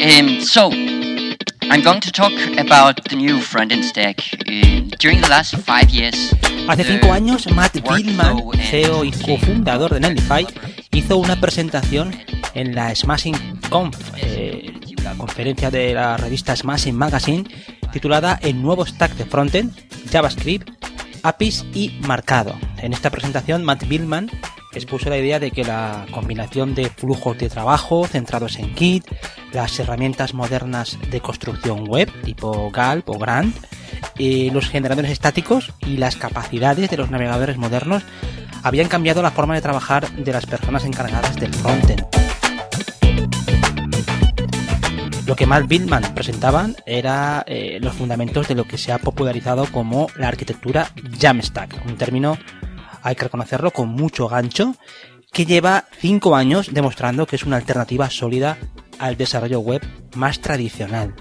Um, so, I'm going to talk about the new front-end stack. During the last five years, Hace cinco años, Matt Billman, CEO y cofundador de Netlify, hizo una presentación en la Smashing Conf, eh, la conferencia de la revista Smashing Magazine, titulada El nuevo stack de frontend, JavaScript, APIs y marcado. En esta presentación, Matt Billman expuso la idea de que la combinación de flujos de trabajo centrados en Git, las herramientas modernas de construcción web tipo Galp o Grant, los generadores estáticos y las capacidades de los navegadores modernos habían cambiado la forma de trabajar de las personas encargadas del frontend. Lo que Matt Billman presentaban era eh, los fundamentos de lo que se ha popularizado como la arquitectura Jamstack, un término, hay que reconocerlo, con mucho gancho, que lleva cinco años demostrando que es una alternativa sólida al desarrollo web más tradicional.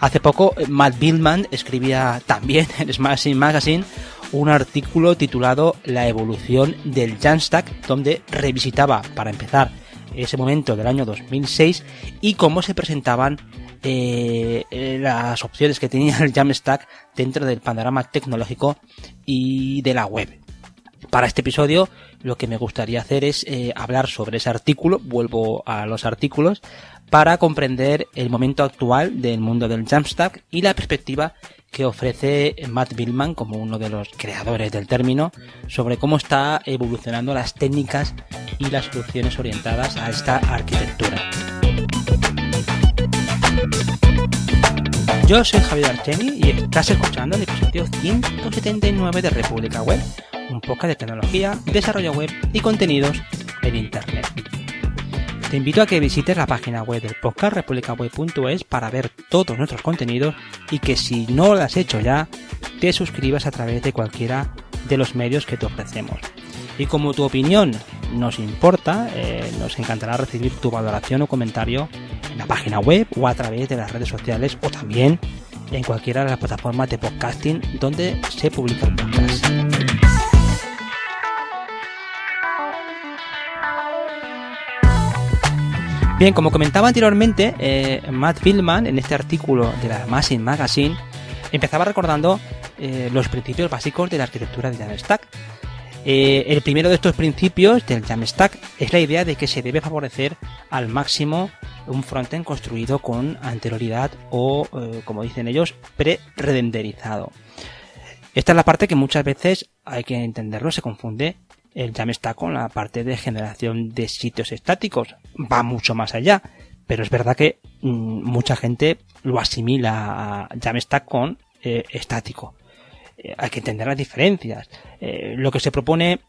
Hace poco, Matt Billman escribía también en Smashing Magazine un artículo titulado La evolución del Jamstack, donde revisitaba, para empezar, ese momento del año 2006 y cómo se presentaban eh, las opciones que tenía el Jamstack dentro del panorama tecnológico y de la web. Para este episodio lo que me gustaría hacer es eh, hablar sobre ese artículo, vuelvo a los artículos, para comprender el momento actual del mundo del Jamstack y la perspectiva que ofrece Matt Billman como uno de los creadores del término sobre cómo está evolucionando las técnicas y las soluciones orientadas a esta arquitectura. Yo soy Javier Archeni y estás escuchando el episodio 179 de República Web, un podcast de tecnología, desarrollo web y contenidos en Internet. Te invito a que visites la página web del podcast republicaweb.es para ver todos nuestros contenidos y que si no lo has hecho ya, te suscribas a través de cualquiera de los medios que te ofrecemos. Y como tu opinión nos importa, eh, nos encantará recibir tu valoración o comentario en la página web o a través de las redes sociales o también en cualquiera de las plataformas de podcasting donde se publica el podcast. Bien, como comentaba anteriormente, eh, Matt Billman en este artículo de la Machine Magazine empezaba recordando eh, los principios básicos de la arquitectura de Jamstack. Eh, el primero de estos principios del Jamstack es la idea de que se debe favorecer al máximo un frontend construido con anterioridad o, como dicen ellos, pre-renderizado. Esta es la parte que muchas veces hay que entenderlo, se confunde el Jamstack con la parte de generación de sitios estáticos. Va mucho más allá. Pero es verdad que mm, mucha gente lo asimila a Jamstack con eh, estático. Eh, hay que entender las diferencias. Eh, lo que se propone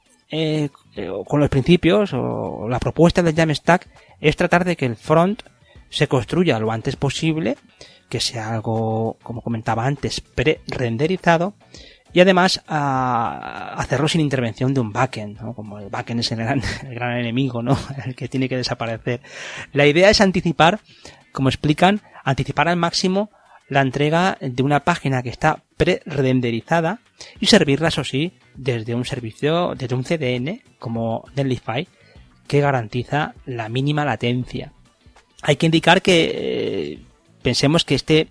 con los principios o la propuesta del Jamstack es tratar de que el front se construya lo antes posible, que sea algo, como comentaba antes, pre-renderizado y además a hacerlo sin intervención de un backend, como el backend es el gran, el gran enemigo, ¿no? el que tiene que desaparecer. La idea es anticipar, como explican, anticipar al máximo la entrega de una página que está pre-renderizada y servirla, eso sí, desde un servicio, desde un CDN como Netlify, que garantiza la mínima latencia. Hay que indicar que eh, pensemos que este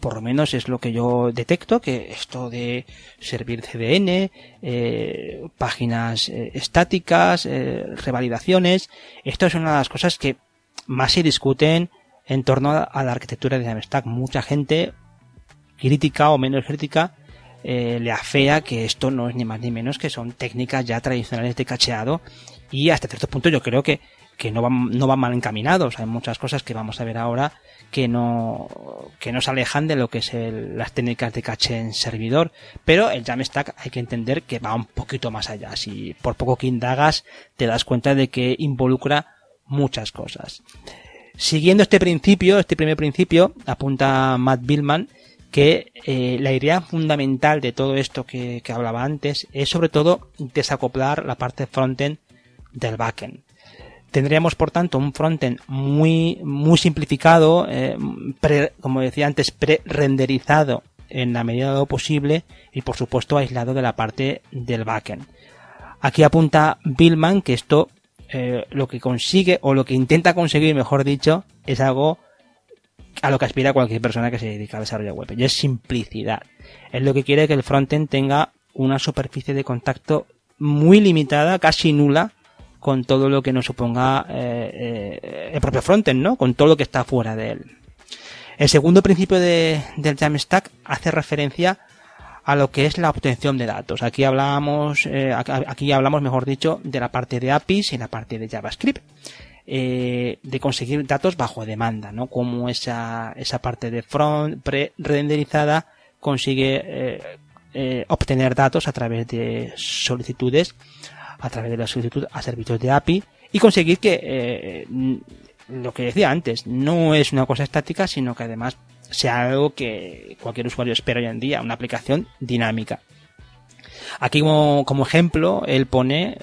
por lo menos es lo que yo detecto, que esto de servir CDN, eh, páginas eh, estáticas, eh, revalidaciones, esto es una de las cosas que más se discuten en torno a, la arquitectura de Jamstack. Mucha gente, crítica o menos crítica, le afea que esto no es ni más ni menos que son técnicas ya tradicionales de cacheado y hasta cierto punto yo creo que, que no, van, no van mal encaminados. Hay muchas cosas que vamos a ver ahora que no, que no se alejan de lo que es las técnicas de caché en servidor. Pero el Jamstack hay que entender que va un poquito más allá. Si por poco que indagas, te das cuenta de que involucra muchas cosas. Siguiendo este principio, este primer principio, apunta Matt Billman, que eh, la idea fundamental de todo esto que, que hablaba antes es sobre todo desacoplar la parte frontend del backend. Tendríamos, por tanto, un frontend muy, muy simplificado, eh, como decía antes, pre-renderizado en la medida de lo posible y, por supuesto, aislado de la parte del backend. Aquí apunta Billman que esto eh, lo que consigue o lo que intenta conseguir, mejor dicho, es algo a lo que aspira cualquier persona que se dedica al desarrollo web. Y es simplicidad. Es lo que quiere que el frontend tenga una superficie de contacto muy limitada, casi nula, con todo lo que nos suponga eh, eh, el propio frontend, ¿no? Con todo lo que está fuera de él. El segundo principio de, del Jamstack hace referencia a lo que es la obtención de datos. Aquí hablamos, eh, aquí hablamos, mejor dicho, de la parte de APIs y la parte de JavaScript. De conseguir datos bajo demanda, ¿no? Como esa, esa parte de front pre-renderizada consigue obtener datos a través de solicitudes, a través de la solicitud a servicios de API y conseguir que eh, lo que decía antes, no es una cosa estática, sino que además sea algo que cualquier usuario espera hoy en día, una aplicación dinámica. Aquí como, como, ejemplo, él pone,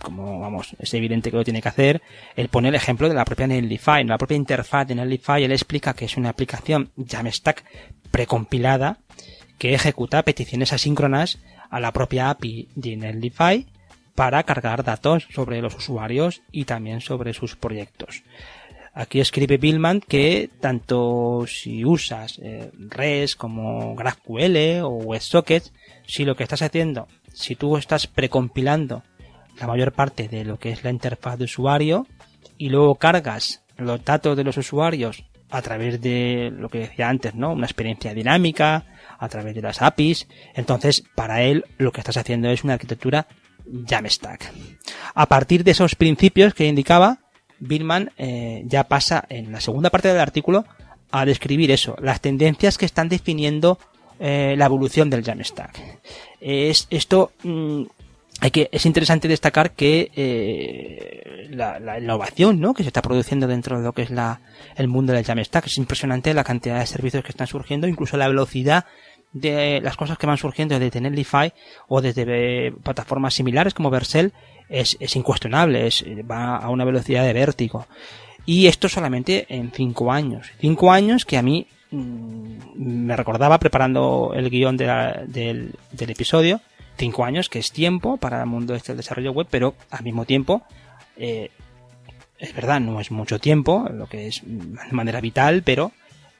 como vamos, es evidente que lo tiene que hacer, él pone el ejemplo de la propia Netlify. La propia interfaz de Netlify él explica que es una aplicación Jamstack precompilada que ejecuta peticiones asíncronas a la propia API de Netlify para cargar datos sobre los usuarios y también sobre sus proyectos. Aquí escribe Billman que tanto si usas eh, REST como GraphQL o WebSockets, si lo que estás haciendo, si tú estás precompilando la mayor parte de lo que es la interfaz de usuario y luego cargas los datos de los usuarios a través de lo que decía antes, ¿no? Una experiencia dinámica, a través de las APIs. Entonces, para él, lo que estás haciendo es una arquitectura Jamstack. A partir de esos principios que indicaba, Billman eh, ya pasa en la segunda parte del artículo a describir eso, las tendencias que están definiendo eh, la evolución del Jamstack. Es, esto mm, hay que, es interesante destacar que eh, la, la, innovación ¿no? que se está produciendo dentro de lo que es la, el mundo del Jamstack es impresionante la cantidad de servicios que están surgiendo, incluso la velocidad de las cosas que van surgiendo desde Netlify o desde eh, plataformas similares como Vercel es, es incuestionable, es, va a una velocidad de vértigo. Y esto solamente en cinco años. Cinco años que a mí mmm, me recordaba preparando el guion del, del, episodio. Cinco años que es tiempo para el mundo este del desarrollo web, pero al mismo tiempo, eh, es verdad, no es mucho tiempo, lo que es de manera vital, pero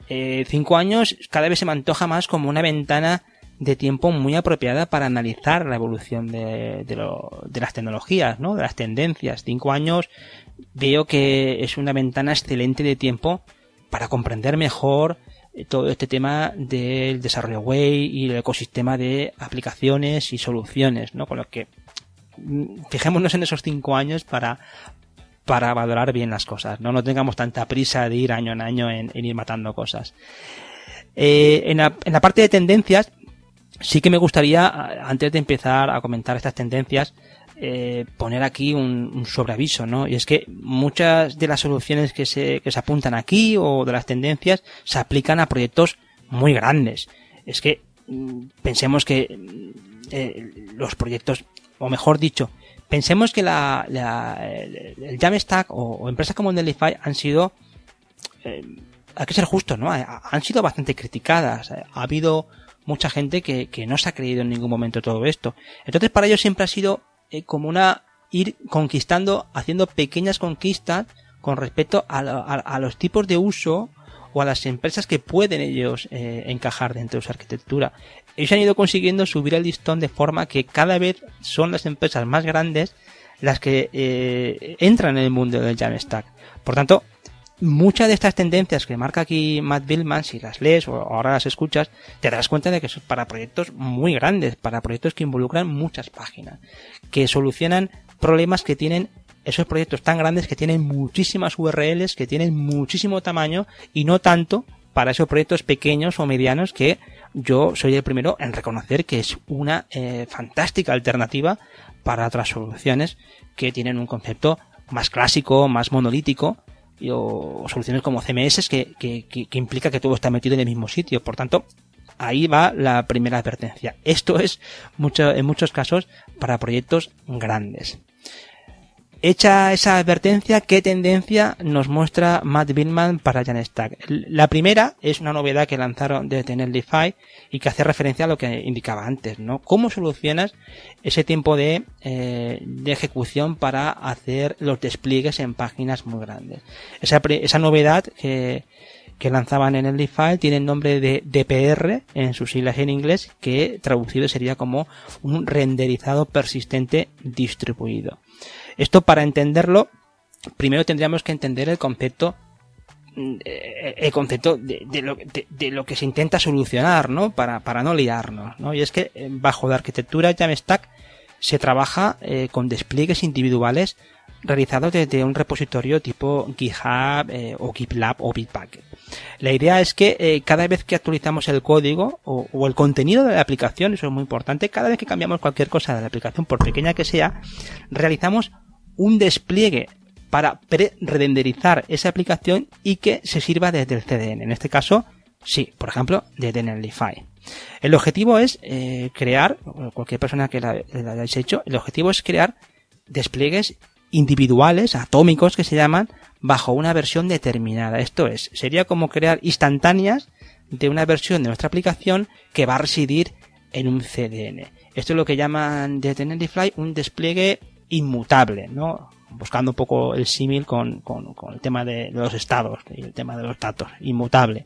eh, cinco años cada vez se me antoja más como una ventana de tiempo muy apropiada para analizar la evolución de, las tecnologías, ¿no? De las tendencias. Cinco años veo que es una ventana excelente de tiempo para comprender mejor eh, todo este tema del desarrollo web y el ecosistema de aplicaciones y soluciones, ¿no? Con lo que mm, fijémonos en esos cinco años para, para valorar bien las cosas, ¿no? No tengamos tanta prisa de ir año en año en, ir matando cosas. Eh, en, la, en la parte de tendencias, sí que me gustaría, antes de empezar a comentar estas tendencias, eh, poner aquí un, un, sobreaviso, ¿no? Y es que muchas de las soluciones que se, que se apuntan aquí o de las tendencias se aplican a proyectos muy grandes. Es que mm, pensemos que eh, los proyectos, o mejor dicho, pensemos que la, la el Jamstack o, o, empresas como Netlify han sido, eh, hay que ser justo, ¿no? Han sido bastante criticadas. Ha habido mucha gente que, que, no se ha creído en ningún momento todo esto. Entonces para ellos siempre ha sido eh, como una ir conquistando, haciendo pequeñas conquistas con respecto a, a, a, los tipos de uso o a las empresas que pueden ellos eh, encajar dentro de su arquitectura. Ellos han ido consiguiendo subir el listón de forma que cada vez son las empresas más grandes las que eh, entran en el mundo del Jamstack. Por tanto, muchas de estas tendencias que marca aquí Matt Billman, si las lees o ahora las escuchas, te das cuenta de que son para proyectos muy grandes, para proyectos que involucran muchas páginas, que solucionan problemas que tienen esos proyectos tan grandes que tienen muchísimas URLs, que tienen muchísimo tamaño y no tanto para esos proyectos pequeños o medianos que yo soy el primero en reconocer que es una eh, fantástica alternativa para otras soluciones que tienen un concepto más clásico, más monolítico, y, o, soluciones como CMS que, que, que, que, implica que todo está metido en el mismo sitio. Por tanto, ahí va la primera advertencia. Esto es mucho, en muchos casos para proyectos grandes. Hecha esa advertencia, ¿qué tendencia nos muestra Matt Billman para Jamstack? La primera es una novedad que lanzaron desde Netlify y que hace referencia a lo que indicaba antes, ¿no? ¿Cómo solucionas ese tiempo de, eh, ejecución para hacer los despliegues en páginas muy grandes? Esa, novedad que, que lanzaban en el File tiene el nombre de DPR en sus siglas en inglés, que traducido sería como un renderizado persistente distribuido. Esto para entenderlo, primero tendríamos que entender el concepto eh, el concepto de, lo, de, lo, que se intenta solucionar, ¿no? Para, para no liarnos, ¿no? Y es que eh, bajo la arquitectura Jamstack se trabaja eh, con despliegues individuales realizados desde un repositorio tipo GitHub o GitLab o Bitbucket. La idea es que cada vez que actualizamos el código o, o, el contenido de la aplicación, eso es muy importante, cada vez que cambiamos cualquier cosa de la aplicación, por pequeña que sea, realizamos un despliegue para pre-renderizar esa aplicación y que se sirva desde el CDN. En este caso, sí, por ejemplo, desde Netlify. El objetivo es eh, crear, cualquier persona que la, hayáis hecho, el objetivo es crear despliegues individuales, atómicos que se llaman, bajo una versión determinada. Esto es, sería como crear instantáneas de una versión de nuestra aplicación que va a residir en un CDN. Esto es lo que llaman desde Netlify un despliegue inmutable, ¿no? buscando un poco el símil con, con, el tema de, los estados y el tema de los datos, inmutable.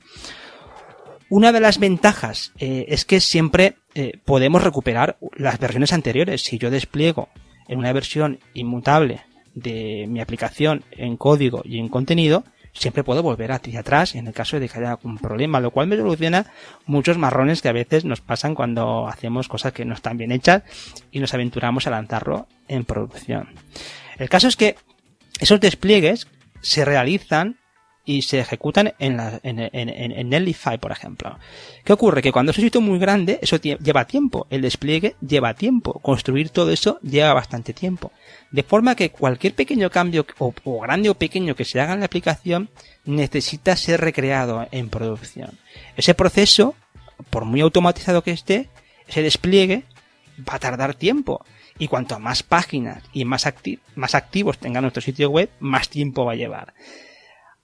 Una de las ventajas eh, es que siempre eh, podemos recuperar las versiones anteriores. Si yo despliego en una versión inmutable de mi aplicación en código y en contenido, siempre puedo volver hacia atrás en el caso de que haya algún problema, lo cual me soluciona muchos marrones que a veces nos pasan cuando hacemos cosas que no están bien hechas y nos aventuramos a lanzarlo en producción. El caso es que esos despliegues se realizan y se ejecutan en, la, en, en, en por ejemplo. ¿Qué ocurre? Que cuando es un sitio muy grande, eso lleva tiempo. El despliegue lleva tiempo. Construir todo eso lleva bastante tiempo. De forma que cualquier pequeño cambio, o, o grande o pequeño que se haga en la aplicación, necesita ser recreado en producción. Ese proceso, por muy automatizado que esté, ese despliegue va a tardar tiempo. Y cuanto más páginas y más, más activos tenga nuestro sitio web, más tiempo va a llevar.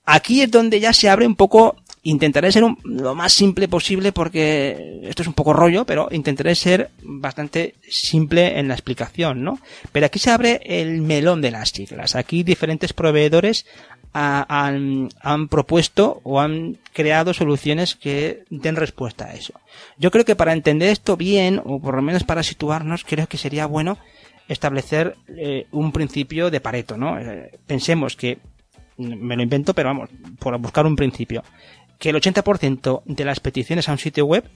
Aquí es donde ya se abre un poco, intentaré ser lo más simple posible porque esto es un poco rollo, pero intentaré ser bastante simple en la explicación, ¿no? Pero aquí se abre el melón de las siglas. Aquí diferentes proveedores han, propuesto o han creado soluciones que den respuesta a eso. Yo creo que para entender esto bien, o por lo menos para situarnos, creo que sería bueno establecer eh, un principio de Pareto, ¿no? Eh, pensemos que, me lo invento, pero vamos, por buscar un principio, que el 80% de las peticiones a un sitio web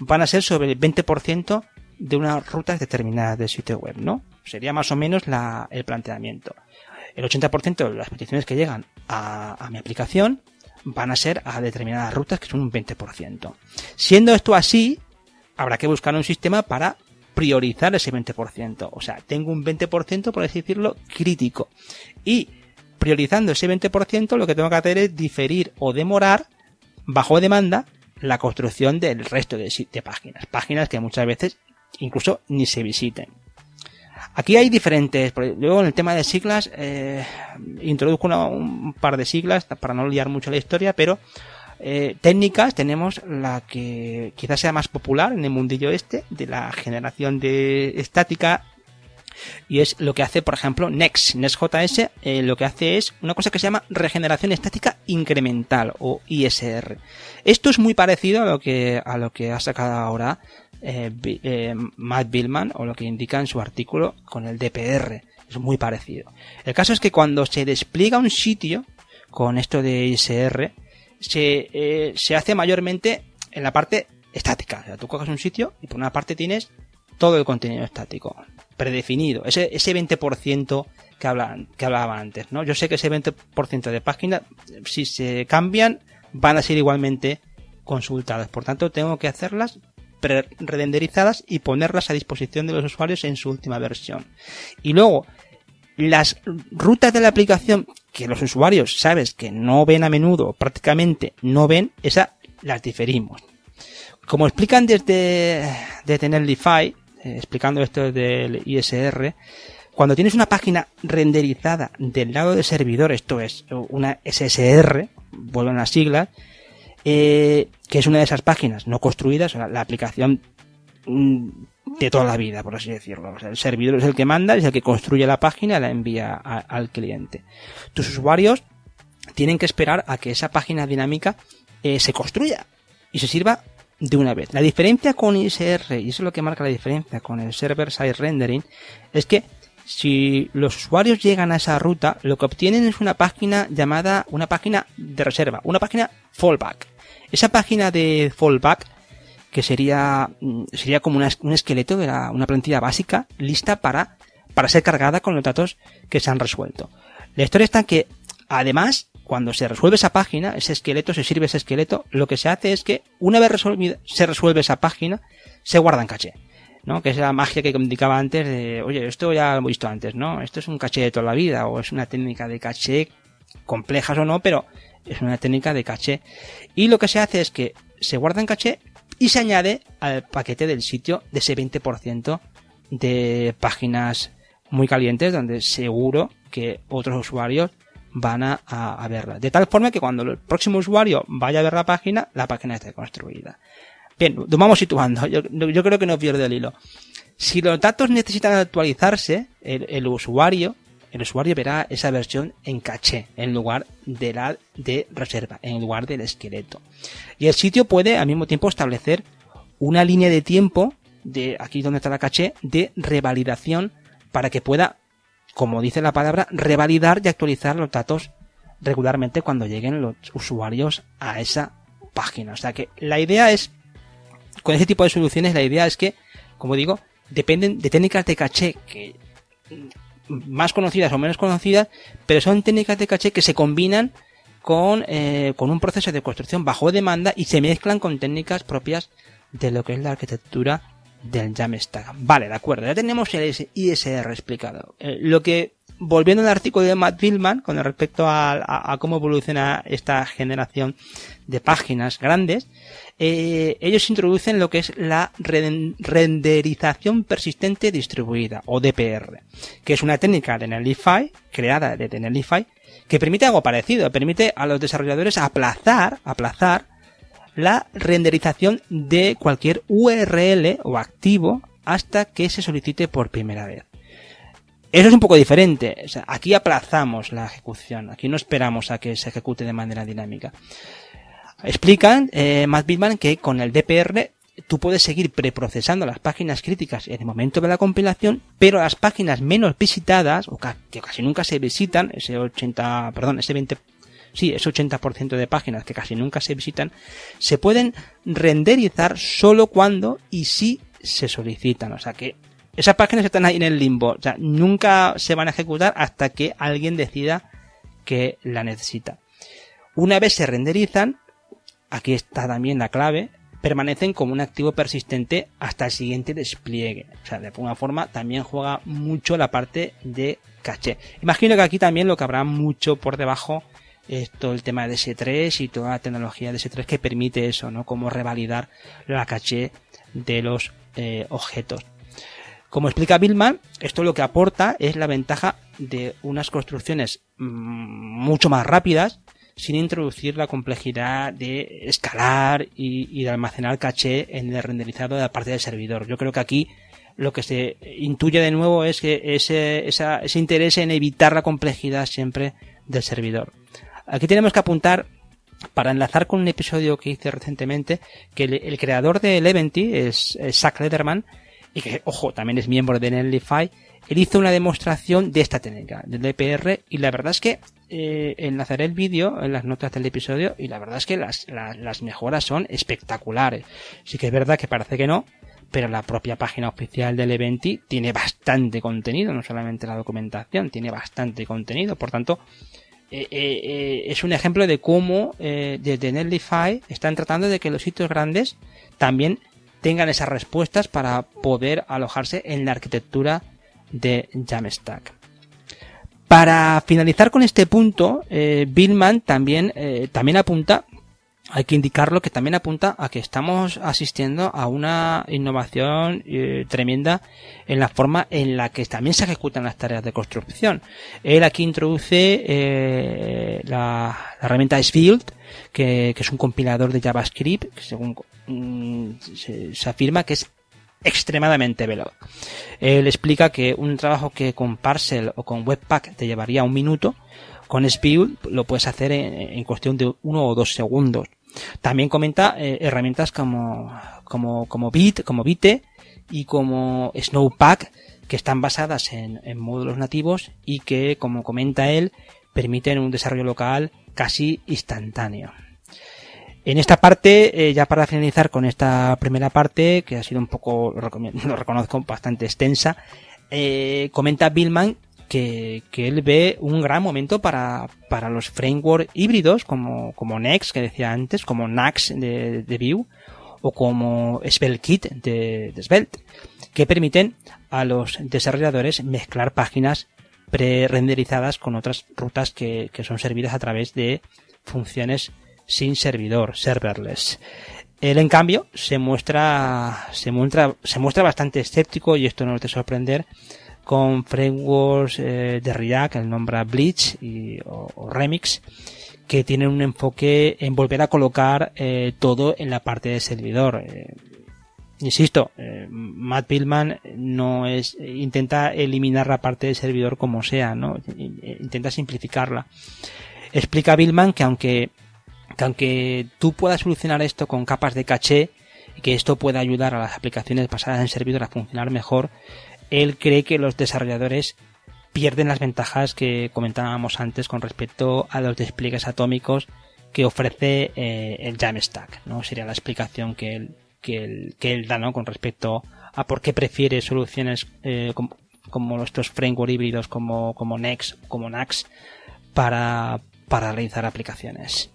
van a ser sobre el 20% de unas rutas determinadas del sitio web, ¿no? Sería más o menos el planteamiento el 80% de las peticiones que llegan a, mi aplicación van a ser a determinadas rutas que son un 20%. Siendo esto así, habrá que buscar un sistema para priorizar ese 20%. O sea, tengo un 20%, por decirlo, crítico. Y priorizando ese 20%, lo que tengo que hacer es diferir o demorar, bajo demanda, la construcción del resto de, páginas. Páginas que muchas veces incluso ni se visiten. Aquí hay diferentes, luego en el tema de siglas, eh, introduzco un par de siglas para no liar mucho la historia, pero eh, técnicas tenemos la que quizás sea más popular en el mundillo este, de la generación de estática, y es lo que hace, por ejemplo, Next. NextJS eh, lo que hace es una cosa que se llama regeneración estática incremental o ISR. Esto es muy parecido a lo que, a lo que ha sacado ahora eh, eh, Matt Billman o lo que indica en su artículo con el DPR. Es muy parecido. El caso es que cuando se despliega un sitio con esto de ISR, se, se hace mayormente en la parte estática. O sea, tú coges un sitio y por una parte tienes todo el contenido estático, predefinido. Ese, ese 20% que, hablan, que hablaba antes, ¿no? Yo sé que ese 20% de páginas, si se cambian, van a ser igualmente consultadas. Por tanto, tengo que hacerlas pre-renderizadas y ponerlas a disposición de los usuarios en su última versión. Y luego, las rutas de la aplicación que los usuarios, sabes, que no ven a menudo, prácticamente no ven, esa las diferimos. Como explican desde, desde Netlify, explicando esto del ISR, cuando tienes una página renderizada del lado del servidor, esto es una SSR, vuelven las siglas, eh, que es una de esas páginas no construidas, la, aplicación mm, de toda la vida, por así decirlo. el servidor es el que manda, es el que construye la página y la envía al cliente. Tus usuarios tienen que esperar a que esa página dinámica eh, se construya y se sirva de una vez. La diferencia con ISR, y eso es lo que marca la diferencia con el server side rendering, es que si los usuarios llegan a esa ruta, lo que obtienen es una página llamada una página de reserva, una página fallback. Esa página de fallback, que sería, mm, sería como un esqueleto de una plantilla básica lista para, para ser cargada con los datos que se han resuelto. La historia está en que, además, cuando se resuelve esa página, ese esqueleto, se sirve ese esqueleto, lo que se hace es que una vez se resuelve esa página, se guarda en caché. ¿no? Que es la magia que indicaba antes de, oye, esto ya lo hemos visto antes, ¿no? Esto es un caché de toda la vida, o es una técnica de caché, complejas o no, pero es una técnica de caché. Y lo que se hace es que se guarda en caché y se añade al paquete del sitio de ese 20% de páginas muy calientes donde seguro que otros usuarios van a, verla. De tal forma que cuando el próximo usuario vaya a ver la página, la página esté construida. Bien, nos vamos situando. Yo, creo que no pierde el hilo. Si los datos necesitan actualizarse, el, usuario, el usuario verá esa versión en caché, en lugar de la de reserva, en lugar del esqueleto. Y el sitio puede al mismo tiempo establecer una línea de tiempo de aquí donde está la caché de revalidación para que pueda, como dice la palabra, revalidar y actualizar los datos regularmente cuando lleguen los usuarios a esa página. O sea que la idea es con ese tipo de soluciones la idea es que, como digo, dependen de técnicas de caché que más conocidas o menos conocidas, pero son técnicas de caché que se combinan con, eh, con un proceso de construcción bajo demanda y se mezclan con técnicas propias de lo que es la arquitectura del Jamstack. Vale, de acuerdo, ya tenemos el ISR explicado. Eh, lo que, volviendo al artículo de Matt Billman con respecto a, cómo evoluciona esta generación de páginas grandes, eh, ellos introducen lo que es la renderización persistente distribuida, o DPR, que es una técnica de Netlify, creada de Netlify, que permite algo parecido, permite a los desarrolladores aplazar, aplazar la renderización de cualquier URL o activo hasta que se solicite por primera vez. Eso es un poco diferente. aquí aplazamos la ejecución. Aquí no esperamos a que se ejecute de manera dinámica. Explican, eh, Matt Bitman, que con el DPR tú puedes seguir preprocesando las páginas críticas en el momento de la compilación, pero las páginas menos visitadas, o que casi nunca se visitan, ese 80, perdón, ese 20, sí, ese 80% de páginas que casi nunca se visitan, se pueden renderizar solo cuando y si se solicitan. O sea que esas páginas están ahí en el limbo. O sea, nunca se van a ejecutar hasta que alguien decida que la necesita. Una vez se renderizan, aquí está también la clave, permanecen como un activo persistente hasta el siguiente despliegue. O sea, de alguna forma también juega mucho la parte de caché. Imagino que aquí también lo que habrá mucho por debajo es todo el tema de S3 y toda la tecnología de S3 que permite eso, ¿no? Como revalidar la caché de los eh, objetos. Como explica Billman, esto lo que aporta es la ventaja de unas construcciones mm, mucho más rápidas sin introducir la complejidad de escalar y, de almacenar caché en el renderizado de la parte del servidor. Yo creo que aquí lo que se intuye de nuevo es que ese, ese interés en evitar la complejidad siempre del servidor. Aquí tenemos que apuntar para enlazar con un episodio que hice recientemente, que el, creador de Eleventy es, es Zach Lederman, y que, ojo, también es miembro de Netlify, él hizo una demostración de esta técnica, del DPR, y la verdad es que eh, enlazaré el vídeo en las notas del episodio, y la verdad es que las, las, mejoras son espectaculares. Sí que es verdad que parece que no, pero la propia página oficial del Eventi tiene bastante contenido, no solamente la documentación, tiene bastante contenido, por tanto, eh, eh, eh es un ejemplo de cómo desde Netlify están tratando de que los sitios grandes también tengan esas respuestas para poder alojarse en la arquitectura de Jamstack. Para finalizar con este punto, Billman también, también apunta, hay que indicarlo, que también apunta a que estamos asistiendo a una innovación eh, tremenda en la forma en la que también se ejecutan las tareas de construcción. Él aquí introduce la, herramienta Sfield, que, que, es un compilador de JavaScript, que según mm, se afirma que es extremadamente veloz. Él explica que un trabajo que con Parcel o con Webpack te llevaría un minuto, con Speed lo puedes hacer en, cuestión de uno o dos segundos. También comenta eh, herramientas como, como, como Bit, como Bite y como Snowpack, que están basadas en, en módulos nativos y que, como comenta él, permiten un desarrollo local casi instantáneo. En esta parte, eh, ya para finalizar con esta primera parte, que ha sido un poco, lo, reconozco, bastante extensa, eh, comenta Billman que, él ve un gran momento para, para los frameworks híbridos como, como Next, que decía antes, como Nax de, Vue, o como SvelteKit de, de Svelte, que permiten a los desarrolladores mezclar páginas pre-renderizadas con otras rutas que, que son servidas a través de funciones sin servidor, serverless. Él, en cambio, se muestra, se muestra, se muestra bastante escéptico, y esto no es de sorprender, con frameworks eh, de React, el nombra Bleach o, Remix, que tienen un enfoque en volver a colocar eh, todo en la parte de servidor. Eh, insisto, Matt Pillman no es, intenta eliminar la parte de servidor como sea, ¿no? Intenta simplificarla. Explica Billman que aunque que aunque tú puedas solucionar esto con capas de caché que esto pueda ayudar a las aplicaciones basadas en servidor a funcionar mejor, él cree que los desarrolladores pierden las ventajas que comentábamos antes con respecto a los despliegues atómicos que ofrece eh, el Jamstack, ¿no? Sería la explicación que él, que él, que él da, ¿no? Con respecto a por qué prefiere soluciones eh, como, como estos framework híbridos como, como Next, como Nax, para, para realizar aplicaciones.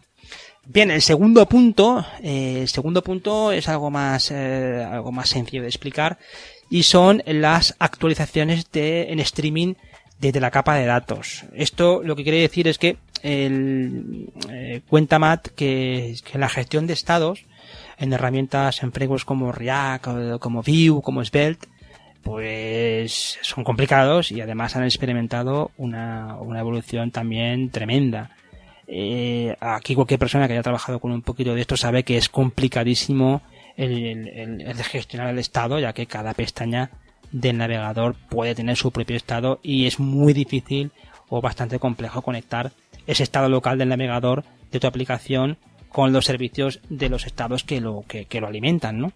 Bien, el segundo punto, eh, el segundo punto es algo más, algo más sencillo de explicar y son las actualizaciones de, en streaming desde la capa de datos. Esto lo que quiere decir es que el, eh, cuenta Matt que, la gestión de estados en herramientas en frameworks como React, como Vue, como Svelte, pues son complicados y además han experimentado una, una evolución también tremenda. Eh, aquí cualquier persona que haya trabajado con un poquito de esto sabe que es complicadísimo el, gestionar el estado, ya que cada pestaña del navegador puede tener su propio estado y es muy difícil o bastante complejo conectar ese estado local del navegador de tu aplicación con los servicios de los estados que lo, que, lo alimentan, ¿no?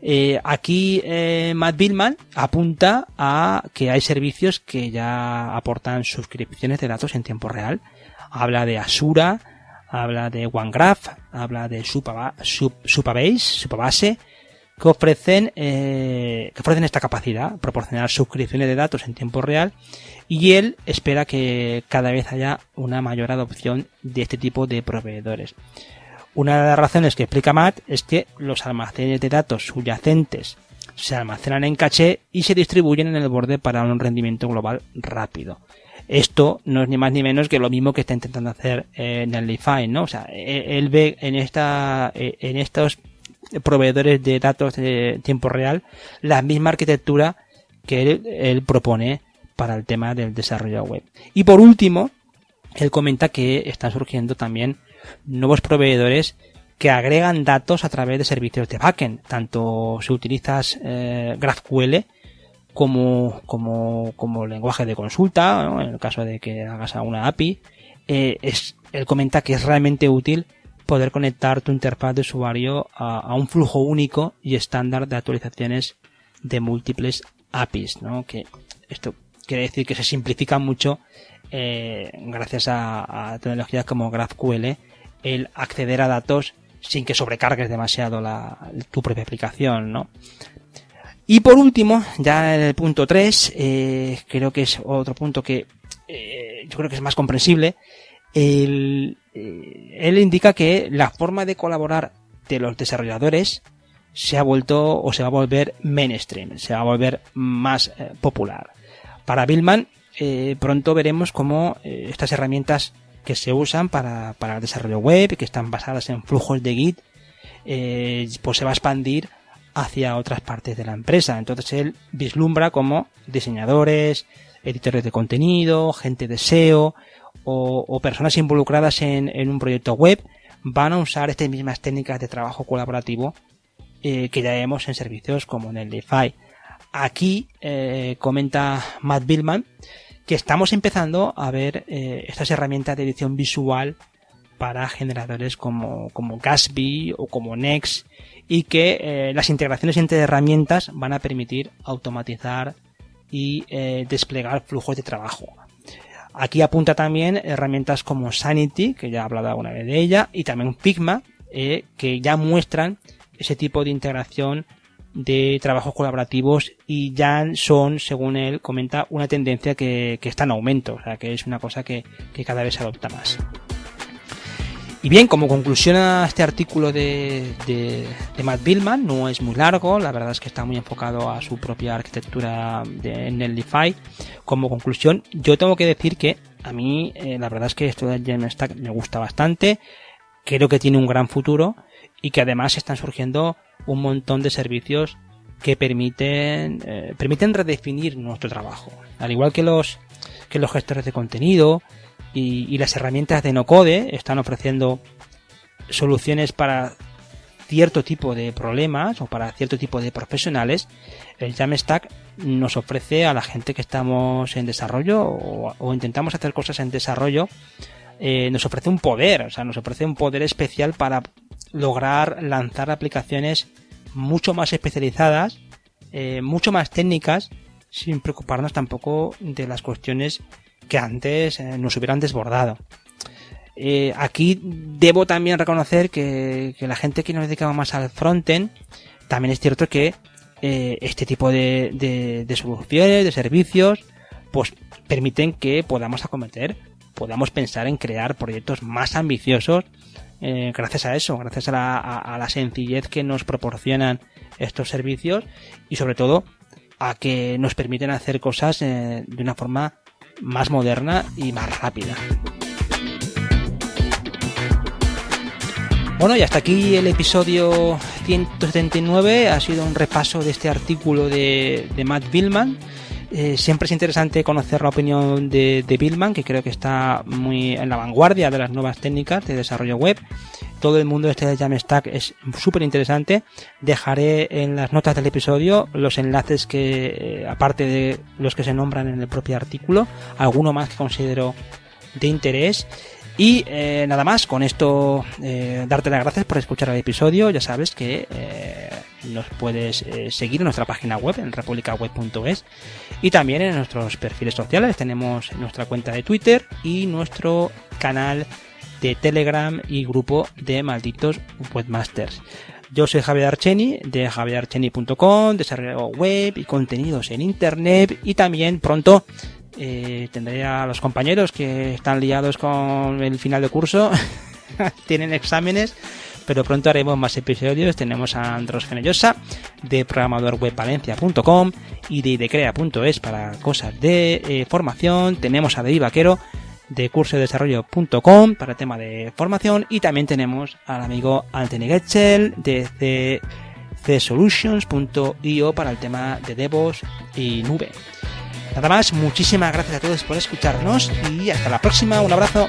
Eh, aquí eh, Matt Billman apunta a que hay servicios que ya aportan suscripciones de datos en tiempo real habla de Asura, habla de OneGraph, habla de Supabase, Supabase que ofrecen, eh, que ofrecen esta capacidad, proporcionar suscripciones de datos en tiempo real, y él espera que cada vez haya una mayor adopción de este tipo de proveedores. Una de las razones que explica Matt es que los almacenes de datos subyacentes se almacenan en caché y se distribuyen en el borde para un rendimiento global rápido. Esto no es ni más ni menos que lo mismo que está intentando hacer en el Define, ¿no? O sea, e-, él ve en esta, e-, en estos proveedores de datos de tiempo real la misma arquitectura que él, propone para el tema del desarrollo web. Y por último, él comenta que están surgiendo también nuevos proveedores que agregan datos a través de servicios de backend. Tanto si utilizas eh, GraphQL como, como, como lenguaje de consulta, en el caso de que hagas a una API, eh, es, él comenta que es realmente útil poder conectar tu interfaz de usuario a, un flujo único y estándar de actualizaciones de múltiples APIs, ¿no? Que esto quiere decir que se simplifica mucho eh, gracias a, tecnologías como GraphQL el acceder a datos sin que sobrecargues demasiado la, tu propia aplicación, ¿no? Y por último, ya en el punto 3, eh, creo que es otro punto que eh, yo creo que es más comprensible. Eh, él indica que la forma de colaborar de los desarrolladores se ha vuelto o se va a volver mainstream, se va a volver más popular. Para Billman, pronto veremos cómo estas herramientas que se usan para, para el desarrollo web, que están basadas en flujos de Git, pues se va a expandir hacia otras partes de la empresa. Entonces él vislumbra como diseñadores, editores de contenido, gente de SEO o, personas involucradas en, un proyecto web van a usar estas mismas técnicas de trabajo colaborativo eh, que ya vemos en servicios como en el DeFi. Aquí eh, comenta Matt Billman que estamos empezando a ver eh, estas herramientas de edición visual para generadores como, como Gatsby o como Next y que eh, las integraciones entre herramientas van a permitir automatizar y eh, desplegar flujos de trabajo. Aquí apunta también herramientas como Sanity, que ya he hablado alguna vez de ella, y también Figma, eh, que ya muestran ese tipo de integración de trabajos colaborativos y ya son, según él comenta, una tendencia que, está en aumento, o sea que es una cosa que, que cada vez se adopta más. Y bien, como conclusión a este artículo de, de, Matt Billman, no es muy largo, la verdad es que está muy enfocado a su propia arquitectura de Netlify. Como conclusión, yo tengo que decir que a mí eh, la verdad es que esto del Jamstack me gusta bastante, creo que tiene un gran futuro y que además están surgiendo un montón de servicios que permiten, eh, permiten redefinir nuestro trabajo. Al igual que los, que los gestores de contenido, y, las herramientas de no code están ofreciendo soluciones para cierto tipo de problemas o para cierto tipo de profesionales, el Jamstack nos ofrece a la gente que estamos en desarrollo o, intentamos hacer cosas en desarrollo, eh, nos ofrece un poder, o sea, nos ofrece un poder especial para lograr lanzar aplicaciones mucho más especializadas, eh, mucho más técnicas, sin preocuparnos tampoco de las cuestiones que antes eh, nos hubieran desbordado. Eh, aquí debo también reconocer que, la gente que nos dedicaba más al frontend, también es cierto que eh, este tipo de, soluciones, de servicios, pues permiten que podamos acometer, podamos pensar en crear proyectos más ambiciosos gracias a eso, gracias a la, a la sencillez que nos proporcionan estos servicios y sobre todo a que nos permiten hacer cosas de una forma más moderna y más rápida. Bueno, y hasta aquí el episodio 179. Ha sido un repaso de este artículo de, Matt Billman. Eh, siempre es interesante conocer la opinión de, de Billman, que creo que está muy en la vanguardia de las nuevas técnicas de desarrollo web todo el mundo este de Jamstack es súper interesante. Dejaré en las notas del episodio los enlaces que, eh, aparte de los que se nombran en el propio artículo, alguno más que considero de interés. Y eh, nada más, con esto eh, darte las gracias por escuchar el episodio. Ya sabes que nos puedes seguir en nuestra página web, en republicaweb.es, y también en nuestros perfiles sociales. Tenemos nuestra cuenta de Twitter y nuestro canal de Telegram y grupo de malditos webmasters. Yo soy Javier Archeni de javierarcheni.com, desarrollo web y contenidos en internet y también pronto eh, tendré a los compañeros que están liados con el final de curso, tienen exámenes, pero pronto haremos más episodios. Tenemos a Andros Fenellosa de programadorwebvalencia.com y de idecrea.es para cosas de eh, formación. Tenemos a David Vaquero de curso de desarrollo.com para el tema de formación y también tenemos al amigo Anthony Getchel de csolutions.io para el tema de DevOps y nube. Nada más, muchísimas gracias a todos por escucharnos y hasta la próxima, un abrazo.